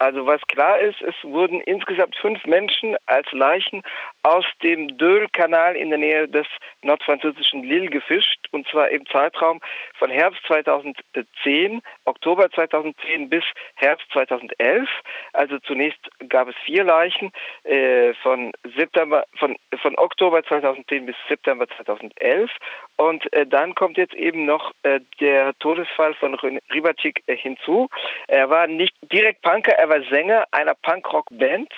Also was klar ist, es wurden insgesamt fünf Menschen als Leichen aus dem Döl-Kanal in der Nähe des nordfranzösischen Lille gefischt, und zwar im Zeitraum von Herbst 2010, Oktober 2010 bis Herbst 2011. Also zunächst gab es vier Leichen äh, von September, von, von Oktober 2010 bis September 2011. Und äh, dann kommt jetzt eben noch äh, der Todesfall von Ribacik äh, hinzu. Er war nicht direkt Punker, er war Sänger einer Punkrock-Band,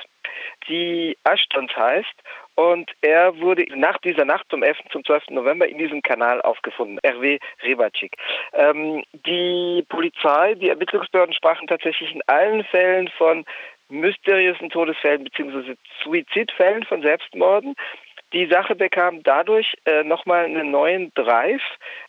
die Ashtons heißt. Und er wurde nach dieser Nacht zum 11. zum 12. November in diesem Kanal aufgefunden, RW Rebacik. Ähm, die Polizei, die Ermittlungsbehörden sprachen tatsächlich in allen Fällen von mysteriösen Todesfällen bzw. Suizidfällen von Selbstmorden. Die Sache bekam dadurch äh, nochmal einen neuen Drive.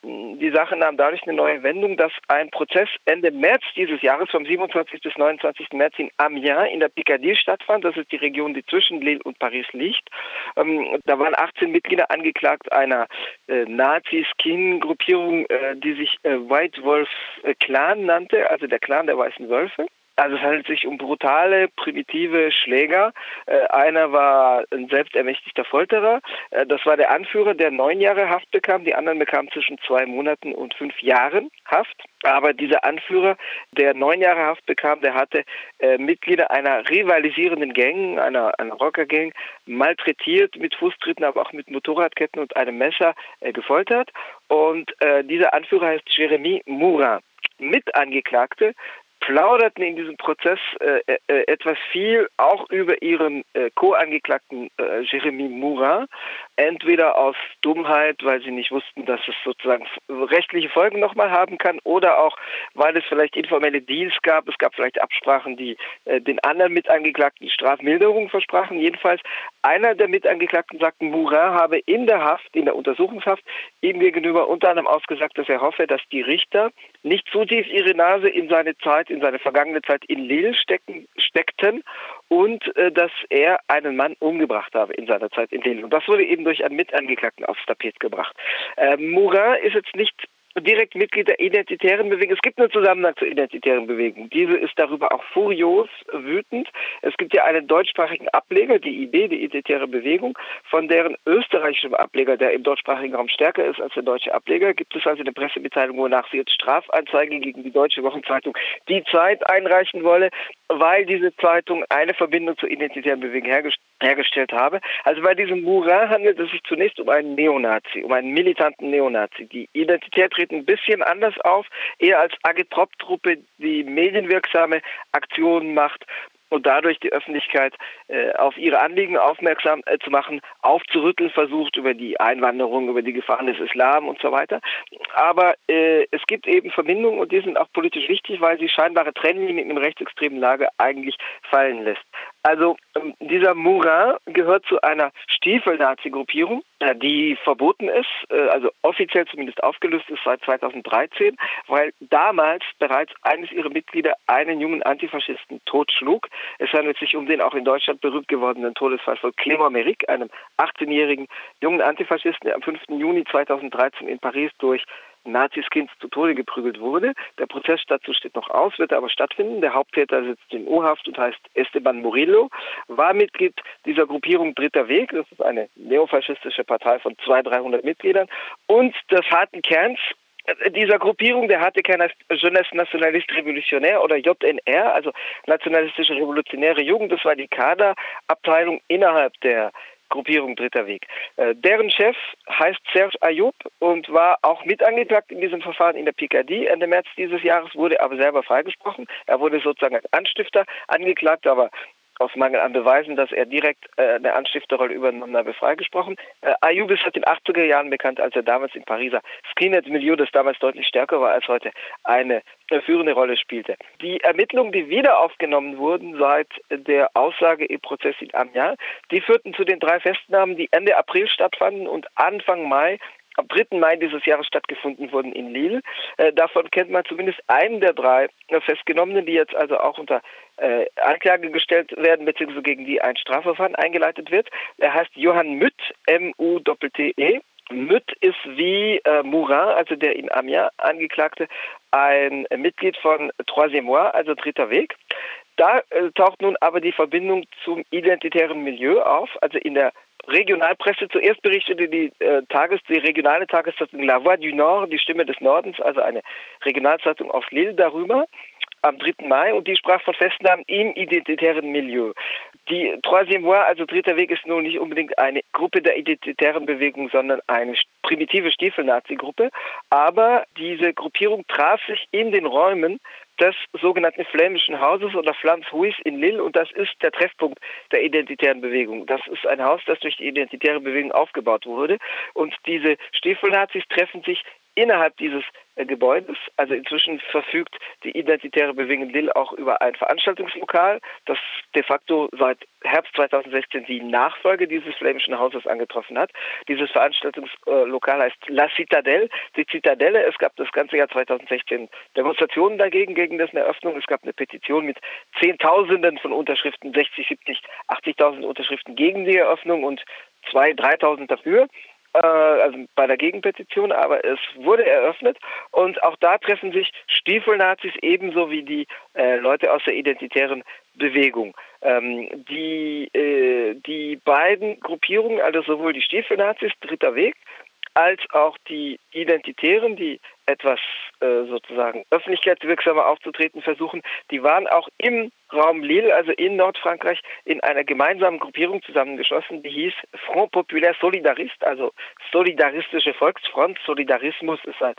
Die Sache nahm dadurch eine neue Wendung, dass ein Prozess Ende März dieses Jahres, vom 27. bis 29. März in Amiens in der Picardie stattfand. Das ist die Region, die zwischen Lille und Paris liegt. Ähm, da waren 18 Mitglieder angeklagt einer äh, Nazi-Skin-Gruppierung, äh, die sich äh, White Wolf äh, Clan nannte, also der Clan der Weißen Wölfe. Also es handelt sich um brutale, primitive Schläger. Äh, einer war ein selbstermächtigter Folterer. Äh, das war der Anführer, der neun Jahre Haft bekam. Die anderen bekamen zwischen zwei Monaten und fünf Jahren Haft. Aber dieser Anführer, der neun Jahre Haft bekam, der hatte äh, Mitglieder einer rivalisierenden Gang, einer, einer Rockergang, malträtiert mit Fußtritten, aber auch mit Motorradketten und einem Messer äh, gefoltert. Und äh, dieser Anführer heißt Jeremy Moura. Mitangeklagte plauderten in diesem Prozess äh, äh, etwas viel auch über ihren äh, Co-Angeklagten äh, Jeremy Moura, entweder aus Dummheit, weil sie nicht wussten, dass es sozusagen rechtliche Folgen nochmal haben kann, oder auch, weil es vielleicht informelle Deals gab. Es gab vielleicht Absprachen, die äh, den anderen Mitangeklagten Strafmilderung versprachen. Jedenfalls, einer der Mitangeklagten sagte, Moura habe in der Haft, in der Untersuchungshaft, ihm gegenüber unter anderem ausgesagt, dass er hoffe, dass die Richter nicht zu tief ihre Nase in seine Zeit in seine vergangene Zeit in Lille stecken, steckten und äh, dass er einen Mann umgebracht habe in seiner Zeit in Lille. Und das wurde eben durch einen Mitangeklagten aufs Tapet gebracht. Äh, Morin ist jetzt nicht direkt Mitglied der identitären Bewegung. Es gibt einen Zusammenhang zur identitären Bewegung. Diese ist darüber auch furios wütend. Es gibt ja einen deutschsprachigen Ableger, die IB, die Identitäre Bewegung, von deren österreichischem Ableger, der im deutschsprachigen Raum stärker ist als der deutsche Ableger, gibt es also eine Pressemitteilung, wonach sie jetzt Strafanzeige gegen die deutsche Wochenzeitung Die Zeit einreichen wolle, weil diese Zeitung eine Verbindung zur identitären Bewegung hergestellt habe. Also bei diesem Murat handelt es sich zunächst um einen Neonazi, um einen militanten Neonazi. Die Identität tritt ein bisschen anders auf, eher als Agitprop-Truppe, die medienwirksame Aktionen macht und dadurch die Öffentlichkeit äh, auf ihre Anliegen aufmerksam äh, zu machen, aufzurütteln versucht über die Einwanderung, über die Gefahren des Islam und so weiter. Aber äh, es gibt eben Verbindungen und die sind auch politisch wichtig, weil sie scheinbare Trennlinien im rechtsextremen Lager eigentlich fallen lässt. Also ähm, dieser Murat gehört zu einer Stiefel-Nazi-Gruppierung, äh, die verboten ist, äh, also offiziell zumindest aufgelöst ist seit 2013, weil damals bereits eines ihrer Mitglieder einen jungen Antifaschisten totschlug. Es handelt sich um den auch in Deutschland berühmt gewordenen Todesfall von Clément Méric, einem 18-jährigen jungen Antifaschisten, der am 5. Juni 2013 in Paris durch Nazis Kind zu Tode geprügelt wurde. Der Prozess dazu steht noch aus, wird aber stattfinden. Der Haupttäter sitzt in U-Haft und heißt Esteban Murillo, war Mitglied dieser Gruppierung Dritter Weg. Das ist eine neofaschistische Partei von 200, 300 Mitgliedern. Und des harten Kerns dieser Gruppierung, der keiner Jeunesse Nationaliste Revolutionnaire oder JNR, also Nationalistische Revolutionäre Jugend, das war die Kaderabteilung innerhalb der Gruppierung Dritter Weg. Äh, deren Chef heißt Serge Ayoub und war auch mitangeklagt in diesem Verfahren in der Picardie. Ende März dieses Jahres wurde aber selber freigesprochen. Er wurde sozusagen als Anstifter angeklagt, aber aus Mangel an Beweisen, dass er direkt äh, eine Anstifterrolle übernommen habe, freigesprochen. Äh, Ayoub ist seit den 80er Jahren bekannt, als er damals im Pariser Skinhead-Milieu, das damals deutlich stärker war als heute, eine äh, führende Rolle spielte. Die Ermittlungen, die wieder aufgenommen wurden seit der Aussage im Prozess in Amiens, die führten zu den drei Festnahmen, die Ende April stattfanden und Anfang Mai am 3. Mai dieses Jahres stattgefunden wurden in Lille. Äh, davon kennt man zumindest einen der drei Festgenommenen, die jetzt also auch unter äh, Anklage gestellt werden, beziehungsweise gegen die ein Strafverfahren eingeleitet wird. Er heißt Johann Mütt, M-U-T-T-E. Mütt ist wie äh, Mourin, also der in Amiens angeklagte, ein Mitglied von Troisième Mois, also Dritter Weg. Da äh, taucht nun aber die Verbindung zum identitären Milieu auf, also in der Regionalpresse. Zuerst berichtete die, äh, Tages-, die regionale Tageszeitung La Voix du Nord, die Stimme des Nordens, also eine Regionalzeitung aus Lille darüber am 3. Mai und die sprach von Festnahmen im identitären Milieu. Die Troisième Voie, also dritter Weg, ist nun nicht unbedingt eine Gruppe der identitären Bewegung, sondern eine primitive Stiefel-Nazi-Gruppe. Aber diese Gruppierung traf sich in den Räumen des sogenannten flämischen Hauses oder Flams Huis in Lille und das ist der Treffpunkt der identitären Bewegung. Das ist ein Haus, das durch die identitäre Bewegung aufgebaut wurde und diese Stiefelnazis treffen sich innerhalb dieses äh, Gebäudes. Also inzwischen verfügt die identitäre Bewegung Lille auch über ein Veranstaltungslokal, das de facto seit Herbst 2016 die Nachfolge dieses flämischen Hauses angetroffen hat. Dieses Veranstaltungslokal heißt La Citadelle. Die Zitadelle, es gab das ganze Jahr 2016 Demonstrationen dagegen, gegen dessen Eröffnung. Es gab eine Petition mit Zehntausenden von Unterschriften, 60, 70, 80.000 Unterschriften gegen die Eröffnung und 2.000, 3.000 dafür also bei der Gegenpetition, aber es wurde eröffnet und auch da treffen sich Stiefelnazis ebenso wie die äh, Leute aus der identitären Bewegung. Ähm, die, äh, die beiden Gruppierungen, also sowohl die Stiefelnazis, Dritter Weg, als auch die Identitären, die etwas äh, sozusagen öffentlichkeitswirksamer aufzutreten versuchen, die waren auch im Raum Lille, also in Nordfrankreich, in einer gemeinsamen Gruppierung zusammengeschlossen, die hieß Front Populaire Solidariste, also Solidaristische Volksfront. Solidarismus ist seit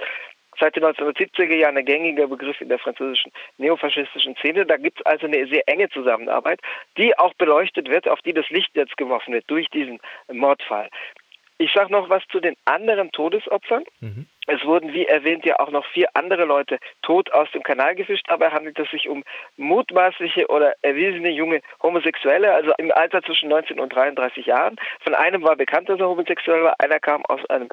seit den 1970er Jahren ein gängiger Begriff in der französischen neofaschistischen Szene. Da gibt es also eine sehr enge Zusammenarbeit, die auch beleuchtet wird, auf die das Licht jetzt geworfen wird durch diesen Mordfall. Ich sage noch was zu den anderen Todesopfern. Mhm. Es wurden, wie erwähnt, ja auch noch vier andere Leute tot aus dem Kanal gefischt. Dabei handelt es sich um mutmaßliche oder erwiesene junge Homosexuelle, also im Alter zwischen 19 und 33 Jahren. Von einem war bekannt, dass er homosexuell war. Einer kam aus einem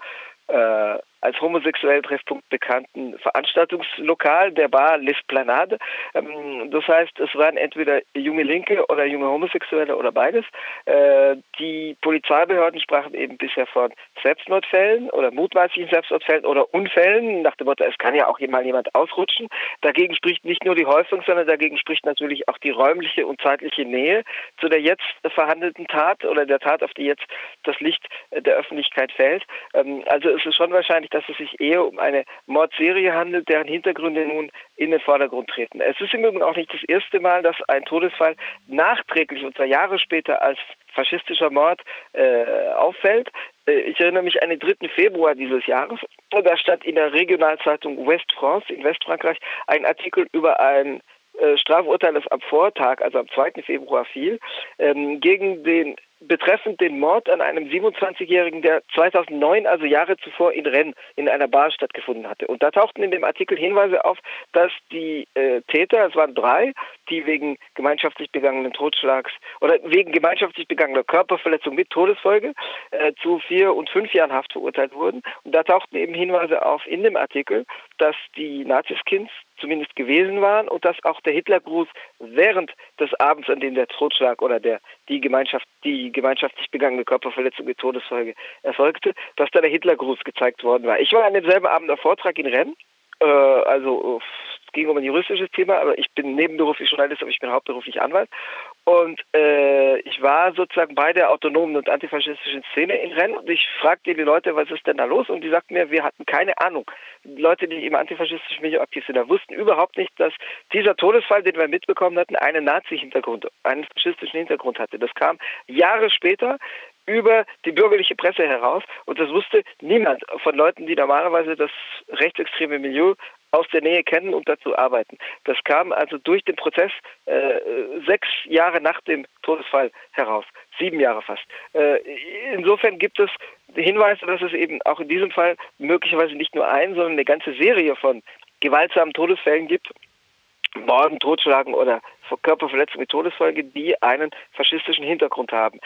äh, als homosexuellen Treffpunkt bekannten Veranstaltungslokal der Bar L'Esplanade. Ähm, das heißt, es waren entweder junge Linke oder junge Homosexuelle oder beides. Äh, die Polizeibehörden sprachen eben bisher von Selbstmordfällen oder mutmaßlichen Selbstmordfällen oder Unfällen, nach dem Motto, es kann ja auch mal jemand ausrutschen. Dagegen spricht nicht nur die Häufung, sondern dagegen spricht natürlich auch die räumliche und zeitliche Nähe zu der jetzt verhandelten Tat oder der Tat, auf die jetzt das Licht der Öffentlichkeit fällt. Ähm, also es ist schon wahrscheinlich, dass es sich eher um eine Mordserie handelt, deren Hintergründe nun in den Vordergrund treten. Es ist im Übrigen auch nicht das erste Mal, dass ein Todesfall nachträglich, und zwar Jahre später, als faschistischer Mord äh, auffällt. Äh, ich erinnere mich an den 3. Februar dieses Jahres. Da stand in der Regionalzeitung West France in Westfrankreich ein Artikel über ein Strafurteil, das am Vortag, also am 2. Februar fiel, ähm, gegen den betreffend den Mord an einem 27-Jährigen, der 2009, also Jahre zuvor in Rennes in einer Bar stattgefunden hatte. Und da tauchten in dem Artikel Hinweise auf, dass die äh, Täter, es waren drei, die wegen gemeinschaftlich begangenen Totschlags oder wegen gemeinschaftlich begangener Körperverletzung mit Todesfolge äh, zu vier und fünf Jahren Haft verurteilt wurden. Und da tauchten eben Hinweise auf in dem Artikel, dass die Naziskins zumindest gewesen waren und dass auch der Hitlergruß während des Abends, an dem der Totschlag oder der die Gemeinschaft die gemeinschaftlich begangene Körperverletzung mit Todesfolge erfolgte, dass da der Hitlergruß gezeigt worden war. Ich war an demselben Abend am Vortrag in Rennes, äh, also es ging um ein juristisches Thema, aber ich bin nebenberuflich Journalist, aber ich bin hauptberuflich Anwalt und äh, ich war sozusagen bei der autonomen und antifaschistischen Szene in Rennes und ich fragte die Leute, was ist denn da los? Und die sagten mir, wir hatten keine Ahnung. Die Leute, die im antifaschistischen Milieu aktiv sind, da wussten überhaupt nicht, dass dieser Todesfall, den wir mitbekommen hatten, einen Nazi-Hintergrund, einen faschistischen Hintergrund hatte. Das kam Jahre später über die bürgerliche Presse heraus und das wusste niemand von Leuten, die normalerweise das rechtsextreme Milieu aus der Nähe kennen und dazu arbeiten. Das kam also durch den Prozess äh, sechs Jahre nach dem Todesfall heraus, sieben Jahre fast. Äh, insofern gibt es Hinweise, dass es eben auch in diesem Fall möglicherweise nicht nur ein, sondern eine ganze Serie von gewaltsamen Todesfällen gibt, Morden, Totschlagen oder Körperverletzungen mit Todesfolge, die einen faschistischen Hintergrund haben.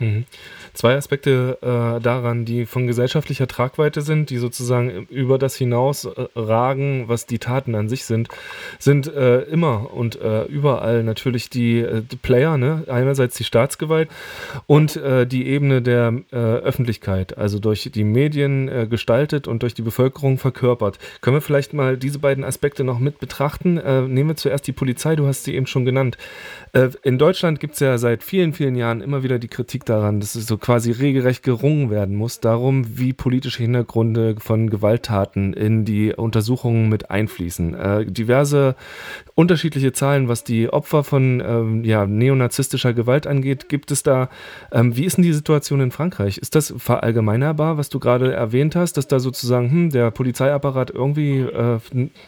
Mhm. Zwei Aspekte äh, daran, die von gesellschaftlicher Tragweite sind, die sozusagen über das hinaus äh, ragen, was die Taten an sich sind, sind äh, immer und äh, überall natürlich die, äh, die, Player, ne? einerseits die Staatsgewalt und äh, die Ebene der Öffentlichkeit, also durch die Medien gestaltet und durch die Bevölkerung verkörpert. Können wir vielleicht mal diese beiden Aspekte noch mit betrachten? nehmen wir zuerst die Polizei, du hast sie eben schon genannt. in Deutschland gibt es ja seit vielen, vielen Jahren immer wieder die Kritik daran, dass es so quasi regelrecht gerungen werden muss, darum, wie politische Hintergründe von Gewalttaten in die Untersuchungen mit einfließen. Äh, diverse unterschiedliche Zahlen, was die Opfer von ähm, ja, neonazistischer Gewalt angeht, gibt es da. Ähm, wie ist denn die Situation in Frankreich? Ist das verallgemeinerbar, was du gerade erwähnt hast, dass da sozusagen hm, der Polizeiapparat irgendwie äh,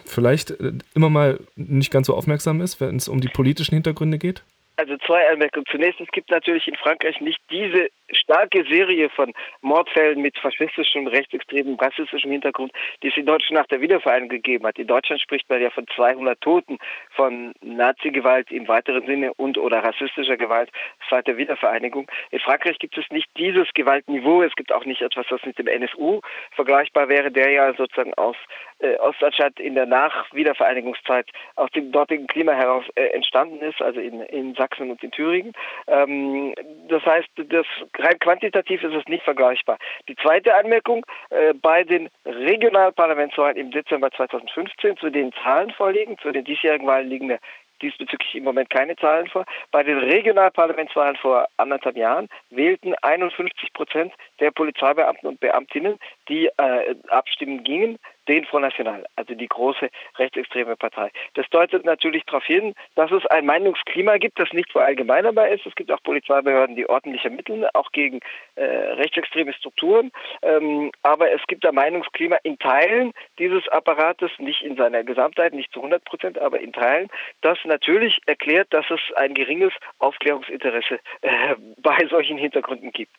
vielleicht äh, immer mal nicht ganz so aufmerksam ist, wenn es um die politischen Hintergründe geht? Also zwei Anmerkungen. Zunächst, es gibt natürlich in Frankreich nicht diese starke Serie von Mordfällen mit faschistischem, rechtsextremem, rassistischem Hintergrund, die es in Deutschland nach der Wiedervereinigung gegeben hat. In Deutschland spricht man ja von 200 Toten, von Nazi-Gewalt im weiteren Sinne und oder rassistischer Gewalt seit der Wiedervereinigung. In Frankreich gibt es nicht dieses Gewaltniveau. Es gibt auch nicht etwas, was mit dem NSU vergleichbar wäre, der ja sozusagen aus äh, Ostdeutschland in der Nach-Wiedervereinigungszeit aus dem dortigen Klima heraus äh, entstanden ist, also in, in Sachsen und in Thüringen. Ähm, das heißt, das rein quantitativ ist es nicht vergleichbar. Die zweite Anmerkung, äh, bei den Regionalparlamentswahlen im Dezember 2015, zu den Zahlen vorliegen, zu den diesjährigen Wahlen liegen mir diesbezüglich im Moment keine Zahlen vor. Bei den Regionalparlamentswahlen vor anderthalb Jahren wählten 51 Prozent der Polizeibeamten und Beamtinnen, die äh, abstimmen gingen, den Front National, also die große rechtsextreme Partei. Das deutet natürlich darauf hin, dass es ein Meinungsklima gibt, das nicht verallgemeinerbar ist. Es gibt auch Polizeibehörden, die ordentlich ermitteln, auch gegen äh, rechtsextreme Strukturen. Ähm, aber es gibt ein Meinungsklima in Teilen dieses Apparates, nicht in seiner Gesamtheit, nicht zu 100 Prozent, aber in Teilen, das natürlich erklärt, dass es ein geringes Aufklärungsinteresse äh, bei solchen Hintergründen gibt.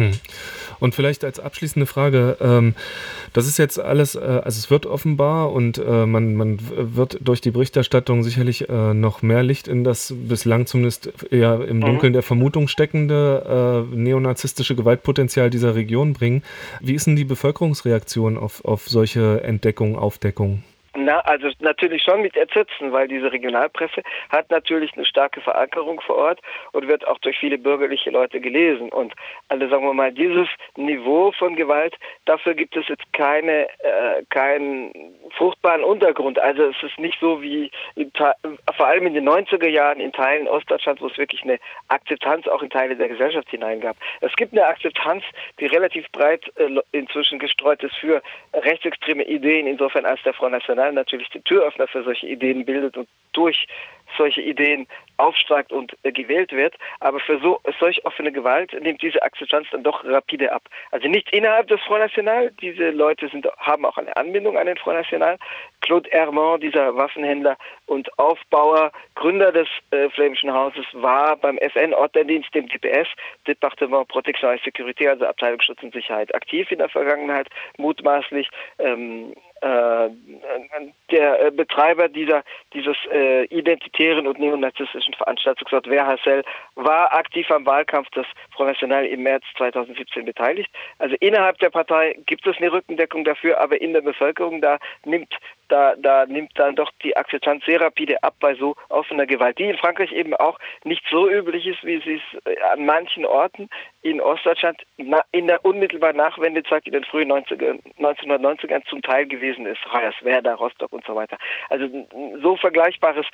Hm. Und vielleicht als abschließende Frage, ähm, das ist jetzt alles, äh, also es wird offenbar und äh, man, man wird durch die Berichterstattung sicherlich äh, noch mehr Licht in das bislang zumindest eher im mhm. Dunkeln der Vermutung steckende äh, neonazistische Gewaltpotenzial dieser Region bringen. Wie ist denn die Bevölkerungsreaktion auf, auf solche Entdeckungen, Aufdeckungen? Na, also natürlich schon mit Entsetzen, weil diese Regionalpresse hat natürlich eine starke Verankerung vor Ort und wird auch durch viele bürgerliche Leute gelesen. Und also sagen wir mal, dieses Niveau von Gewalt, dafür gibt es jetzt keine, äh, keinen fruchtbaren Untergrund. Also es ist nicht so wie vor allem in den 90er Jahren in Teilen Ostdeutschlands, wo es wirklich eine Akzeptanz auch in Teile der Gesellschaft hineingab. Es gibt eine Akzeptanz, die relativ breit äh, inzwischen gestreut ist für rechtsextreme Ideen, insofern als der Front National Kanal natürlich den Türöffner für solche Ideen bildet und durch solche Ideen aufsteigt und äh, gewählt wird. Aber für so solch offene Gewalt nimmt diese Akzeptanz dann doch rapide ab. Also nicht innerhalb des Front National. Diese Leute sind, haben auch eine Anbindung an den Front National. Claude Hermand, dieser Waffenhändler und Aufbauer, Gründer des äh, Flämischen Hauses, war beim FN-Ortdienst, dem DPS, Departement Protection et Sécurité, also Abteilung Schutz und Sicherheit, aktiv in der Vergangenheit, mutmaßlich. Ähm, äh, der äh, Betreiber dieser dieses äh, identitären und neonazistischen Veranstaltungsort Wehrhassel war aktiv am Wahlkampf des Front National im März 2017 beteiligt. Also innerhalb der Partei gibt es eine Rückendeckung dafür, aber in der Bevölkerung da nimmt da, da nimmt dann doch die Akzeptanz sehr rapide ab bei so offener Gewalt, die in Frankreich eben auch nicht so üblich ist, wie sie es äh, an manchen Orten in Ostdeutschland in der unmittelbaren Nachwendezeit in den frühen 90er, 1990ern zum Teil gewesen ist. Hoyerswerda, Rostock und so weiter. Also so vergleichbares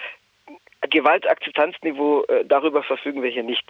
Gewaltakzeptanzniveau, äh, darüber verfügen wir hier nicht.